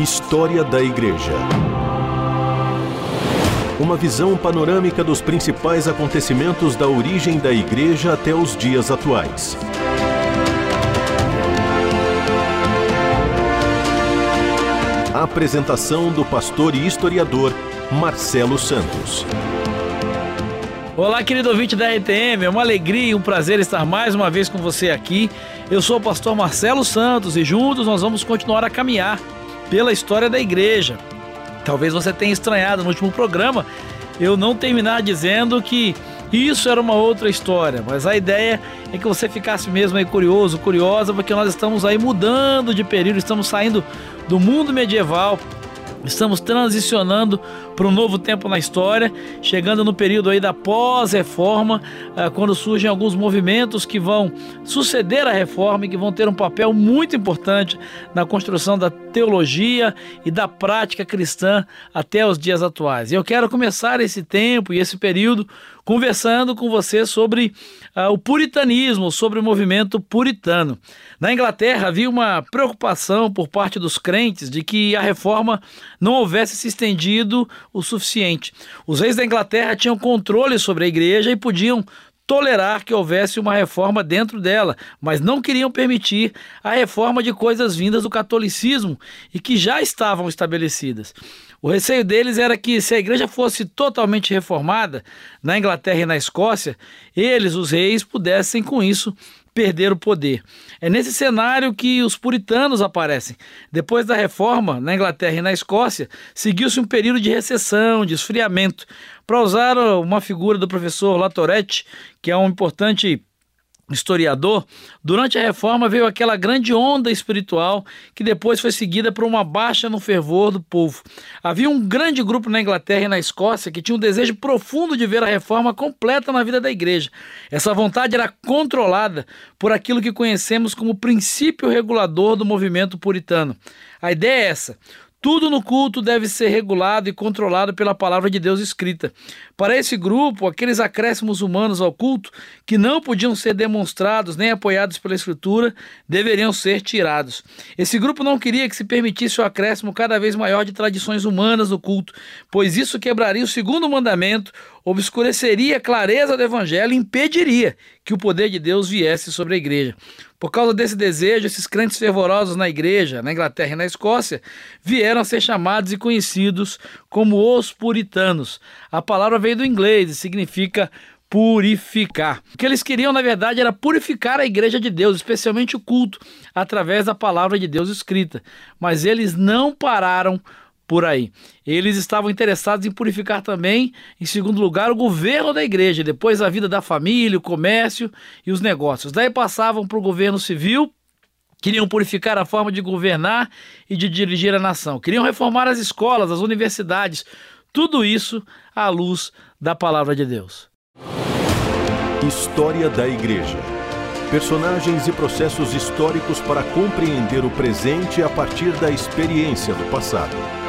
História da Igreja. Uma visão panorâmica dos principais acontecimentos da origem da Igreja até os dias atuais. A apresentação do pastor e historiador Marcelo Santos. Olá, querido ouvinte da RTM, é uma alegria e um prazer estar mais uma vez com você aqui. Eu sou o pastor Marcelo Santos e juntos nós vamos continuar a caminhar pela história da igreja. Talvez você tenha estranhado no último programa eu não terminar dizendo que isso era uma outra história, mas a ideia é que você ficasse mesmo aí curioso, curiosa, porque nós estamos aí mudando de período, estamos saindo do mundo medieval Estamos transicionando para um novo tempo na história, chegando no período aí da pós-reforma, ah, quando surgem alguns movimentos que vão suceder a reforma e que vão ter um papel muito importante na construção da teologia e da prática cristã até os dias atuais. Eu quero começar esse tempo e esse período conversando com você sobre uh, o puritanismo, sobre o movimento puritano. Na Inglaterra havia uma preocupação por parte dos crentes de que a reforma não houvesse se estendido o suficiente. Os reis da Inglaterra tinham controle sobre a igreja e podiam tolerar que houvesse uma reforma dentro dela, mas não queriam permitir a reforma de coisas vindas do catolicismo e que já estavam estabelecidas. O receio deles era que, se a igreja fosse totalmente reformada, na Inglaterra e na Escócia, eles, os reis, pudessem com isso perder o poder. É nesse cenário que os puritanos aparecem. Depois da reforma, na Inglaterra e na Escócia, seguiu-se um período de recessão, de esfriamento. Para usar uma figura do professor Latourette, que é um importante historiador, durante a reforma veio aquela grande onda espiritual que depois foi seguida por uma baixa no fervor do povo. Havia um grande grupo na Inglaterra e na Escócia que tinha um desejo profundo de ver a reforma completa na vida da igreja. Essa vontade era controlada por aquilo que conhecemos como princípio regulador do movimento puritano. A ideia é essa: tudo no culto deve ser regulado e controlado pela palavra de Deus escrita. Para esse grupo, aqueles acréscimos humanos ao culto que não podiam ser demonstrados nem apoiados pela Escritura deveriam ser tirados. Esse grupo não queria que se permitisse o acréscimo cada vez maior de tradições humanas no culto, pois isso quebraria o segundo mandamento, obscureceria a clareza do Evangelho e impediria que o poder de Deus viesse sobre a igreja. Por causa desse desejo, esses crentes fervorosos na igreja, na Inglaterra e na Escócia, vieram a ser chamados e conhecidos como os puritanos. A palavra veio do inglês e significa purificar. O que eles queriam, na verdade, era purificar a igreja de Deus, especialmente o culto, através da palavra de Deus escrita. Mas eles não pararam por aí. Eles estavam interessados em purificar também, em segundo lugar, o governo da igreja, depois a vida da família, o comércio e os negócios. Daí passavam para o governo civil, queriam purificar a forma de governar e de dirigir a nação. Queriam reformar as escolas, as universidades, tudo isso à luz da palavra de Deus. História da Igreja. Personagens e processos históricos para compreender o presente a partir da experiência do passado.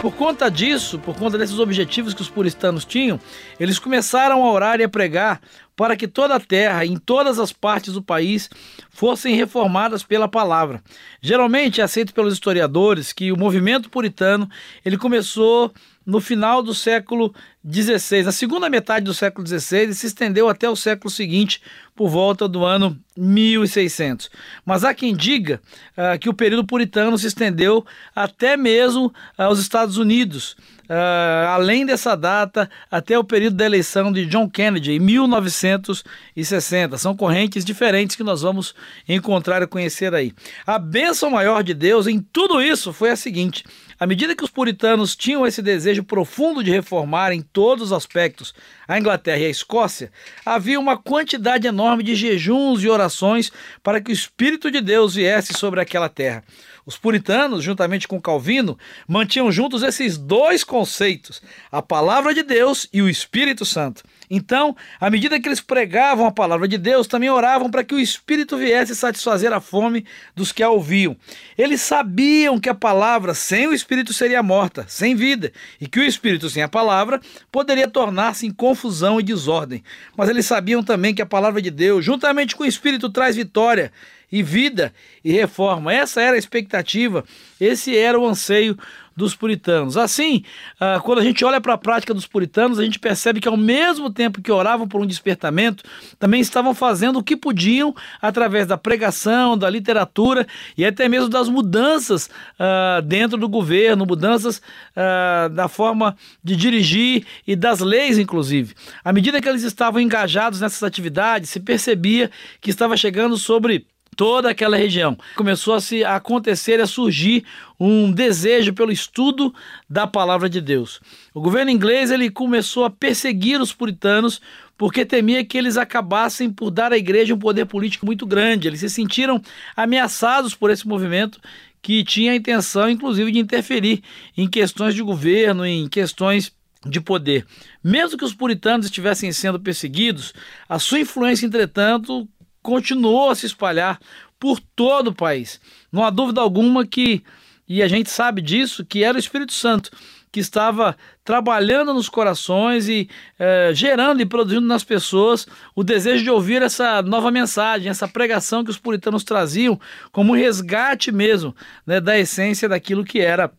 Por conta disso, por conta desses objetivos que os puritanos tinham, eles começaram a orar e a pregar para que toda a terra, em todas as partes do país, fossem reformadas pela palavra. Geralmente é aceito pelos historiadores que o movimento puritano ele começou no final do século XVI, na segunda metade do século XVI, e se estendeu até o século seguinte, por volta do ano 1600. Mas há quem diga uh, que o período puritano se estendeu até mesmo aos Estados Unidos. Uh, além dessa data, até o período da eleição de John Kennedy, em 1960. São correntes diferentes que nós vamos encontrar e conhecer aí. A bênção maior de Deus em tudo isso foi a seguinte: à medida que os puritanos tinham esse desejo profundo de reformar em todos os aspectos a Inglaterra e a Escócia, havia uma quantidade enorme de jejuns e orações para que o Espírito de Deus viesse sobre aquela terra. Os puritanos, juntamente com Calvino, mantinham juntos esses dois conceitos, a palavra de Deus e o Espírito Santo. Então, à medida que eles pregavam a palavra de Deus, também oravam para que o Espírito viesse satisfazer a fome dos que a ouviam. Eles sabiam que a palavra sem o Espírito seria morta, sem vida, e que o Espírito sem a palavra poderia tornar-se em confusão e desordem. Mas eles sabiam também que a palavra de Deus, juntamente com o Espírito, traz vitória e vida e reforma. Essa era a expectativa, esse era o anseio dos puritanos. Assim, ah, quando a gente olha para a prática dos puritanos, a gente percebe que ao mesmo tempo que oravam por um despertamento, também estavam fazendo o que podiam através da pregação, da literatura e até mesmo das mudanças uh, dentro do governo, mudanças uh, da forma de dirigir e das leis, inclusive. À medida que eles estavam engajados nessas atividades, se percebia que estava chegando sobre toda aquela região. Começou a se acontecer, a surgir um desejo pelo estudo da palavra de Deus. O governo inglês ele começou a perseguir os puritanos porque temia que eles acabassem por dar à igreja um poder político muito grande. Eles se sentiram ameaçados por esse movimento que tinha a intenção, inclusive, de interferir em questões de governo, em questões de poder. Mesmo que os puritanos estivessem sendo perseguidos, a sua influência, entretanto, continuou a se espalhar por todo o país. Não há dúvida alguma que, e a gente sabe disso, que era o Espírito Santo que estava trabalhando nos corações e eh, gerando e produzindo nas pessoas o desejo de ouvir essa nova mensagem, essa pregação que os puritanos traziam como um resgate mesmo né, da essência daquilo que era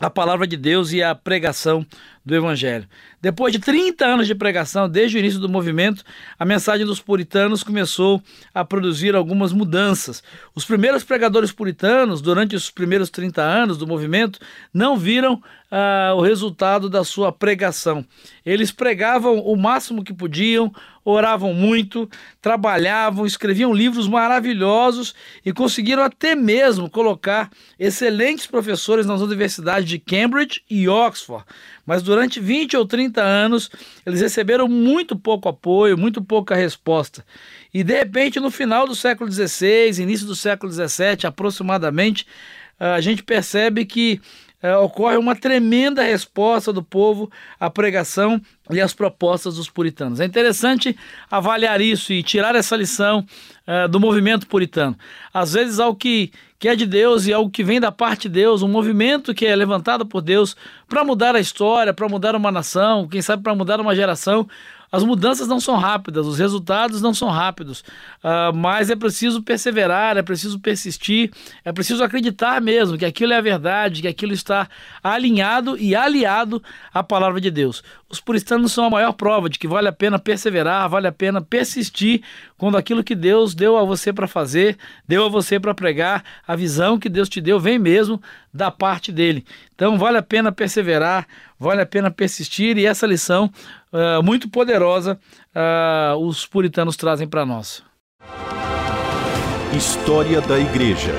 a palavra de Deus e a pregação do Evangelho. Depois de 30 anos de pregação, desde o início do movimento, a mensagem dos puritanos começou a produzir algumas mudanças. Os primeiros pregadores puritanos, durante os primeiros 30 anos do movimento, não viram ah, o resultado da sua pregação. Eles pregavam o máximo que podiam, oravam muito, trabalhavam, escreviam livros maravilhosos e conseguiram até mesmo colocar excelentes professores nas universidades de Cambridge e Oxford. Mas durante 20 ou 30 anos, eles receberam muito pouco apoio, muito pouca resposta. E de repente, no final do século XVI, início do século XVII, aproximadamente, a gente percebe que é, ocorre uma tremenda resposta do povo à pregação e às propostas dos puritanos. É interessante avaliar isso e tirar essa lição é, do movimento puritano. Às vezes, algo que, que é de Deus e algo que vem da parte de Deus, um movimento que é levantado por Deus para mudar a história, para mudar uma nação, quem sabe para mudar uma geração, as mudanças não são rápidas, os resultados não são rápidos, uh, mas é preciso perseverar, é preciso persistir, é preciso acreditar mesmo que aquilo é a verdade, que aquilo está alinhado e aliado à palavra de Deus. Os puritanos são a maior prova de que vale a pena perseverar, vale a pena persistir quando aquilo que Deus deu a você para fazer, deu a você para pregar, a visão que Deus te deu vem mesmo da parte dele. Então vale a pena perseverar, vale a pena persistir e essa lição uh, muito poderosa uh, os puritanos trazem para nós. História da Igreja.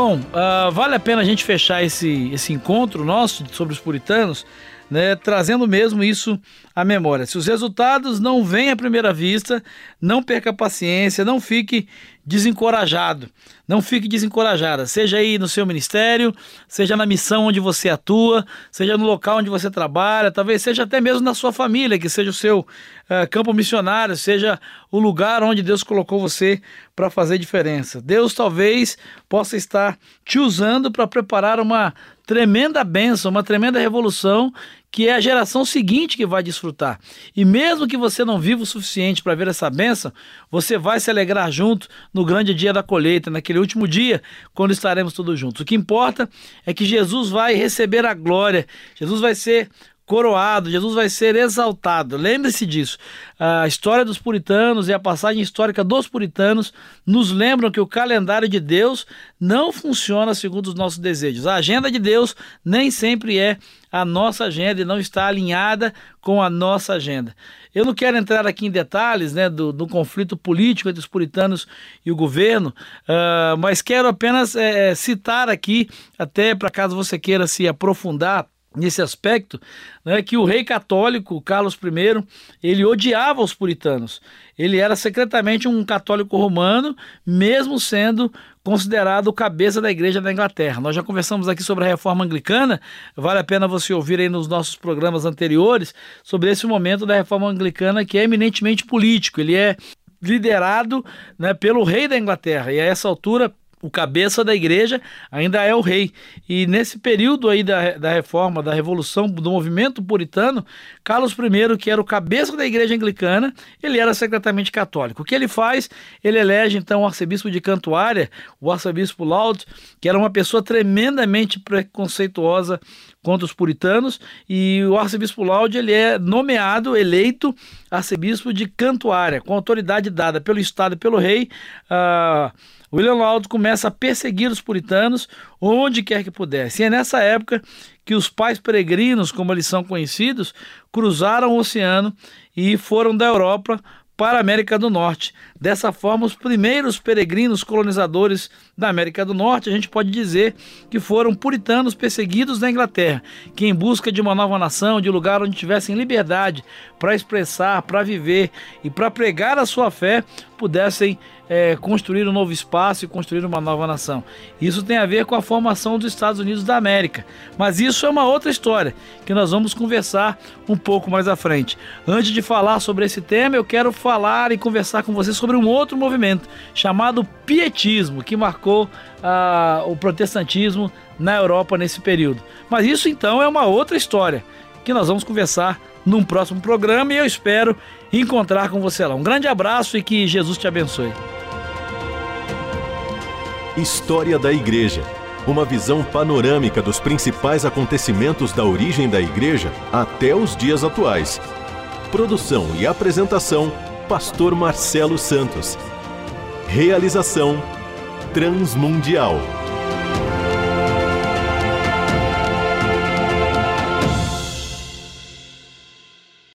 Bom, uh, vale a pena a gente fechar esse, esse encontro nosso sobre os puritanos, né, trazendo mesmo isso à memória. Se os resultados não vêm à primeira vista, não perca paciência, não fique desencorajado. Não fique desencorajada, seja aí no seu ministério, seja na missão onde você atua, seja no local onde você trabalha, talvez seja até mesmo na sua família, que seja o seu uh, campo missionário, seja o lugar onde Deus colocou você para fazer diferença. Deus talvez possa estar te usando para preparar uma tremenda bênção, uma tremenda revolução que é a geração seguinte que vai desfrutar. E mesmo que você não viva o suficiente para ver essa benção, você vai se alegrar junto no grande dia da colheita, naquele último dia, quando estaremos todos juntos. O que importa é que Jesus vai receber a glória, Jesus vai ser coroado, Jesus vai ser exaltado. Lembre-se disso. A história dos puritanos e a passagem histórica dos puritanos nos lembram que o calendário de Deus não funciona segundo os nossos desejos. A agenda de Deus nem sempre é a nossa agenda e não está alinhada com a nossa agenda. Eu não quero entrar aqui em detalhes né, do, do conflito político entre os puritanos e o governo, uh, mas quero apenas é, citar aqui, até para caso você queira se aprofundar nesse aspecto, né, que o rei católico Carlos I ele odiava os puritanos. Ele era secretamente um católico romano, mesmo sendo considerado cabeça da igreja da Inglaterra. Nós já conversamos aqui sobre a reforma anglicana, vale a pena você ouvir aí nos nossos programas anteriores sobre esse momento da reforma anglicana que é eminentemente político, ele é liderado né, pelo rei da Inglaterra e a essa altura o cabeça da igreja ainda é o rei. E nesse período aí da, da reforma, da revolução, do movimento puritano, Carlos I, que era o cabeça da igreja anglicana, ele era secretamente católico. O que ele faz? Ele elege então o arcebispo de Cantuária, o arcebispo Laud, que era uma pessoa tremendamente preconceituosa contra os puritanos, e o arcebispo Laud ele é nomeado, eleito arcebispo de Cantuária, com autoridade dada pelo Estado e pelo rei. Uh, William Laud começa a perseguir os puritanos onde quer que pudesse. E é nessa época que os pais peregrinos, como eles são conhecidos, cruzaram o oceano e foram da Europa para a América do Norte. Dessa forma, os primeiros peregrinos colonizadores da América do Norte, a gente pode dizer que foram puritanos perseguidos na Inglaterra, que em busca de uma nova nação, de um lugar onde tivessem liberdade para expressar, para viver e para pregar a sua fé, pudessem é, construir um novo espaço e construir uma nova nação. Isso tem a ver com a formação dos Estados Unidos da América. Mas isso é uma outra história que nós vamos conversar um pouco mais à frente. Antes de falar sobre esse tema, eu quero falar e conversar com você sobre um outro movimento chamado Pietismo, que marcou ah, o protestantismo na Europa nesse período. Mas isso então é uma outra história que nós vamos conversar num próximo programa e eu espero encontrar com você lá. Um grande abraço e que Jesus te abençoe. História da Igreja. Uma visão panorâmica dos principais acontecimentos da origem da Igreja até os dias atuais. Produção e apresentação: Pastor Marcelo Santos. Realização: Transmundial.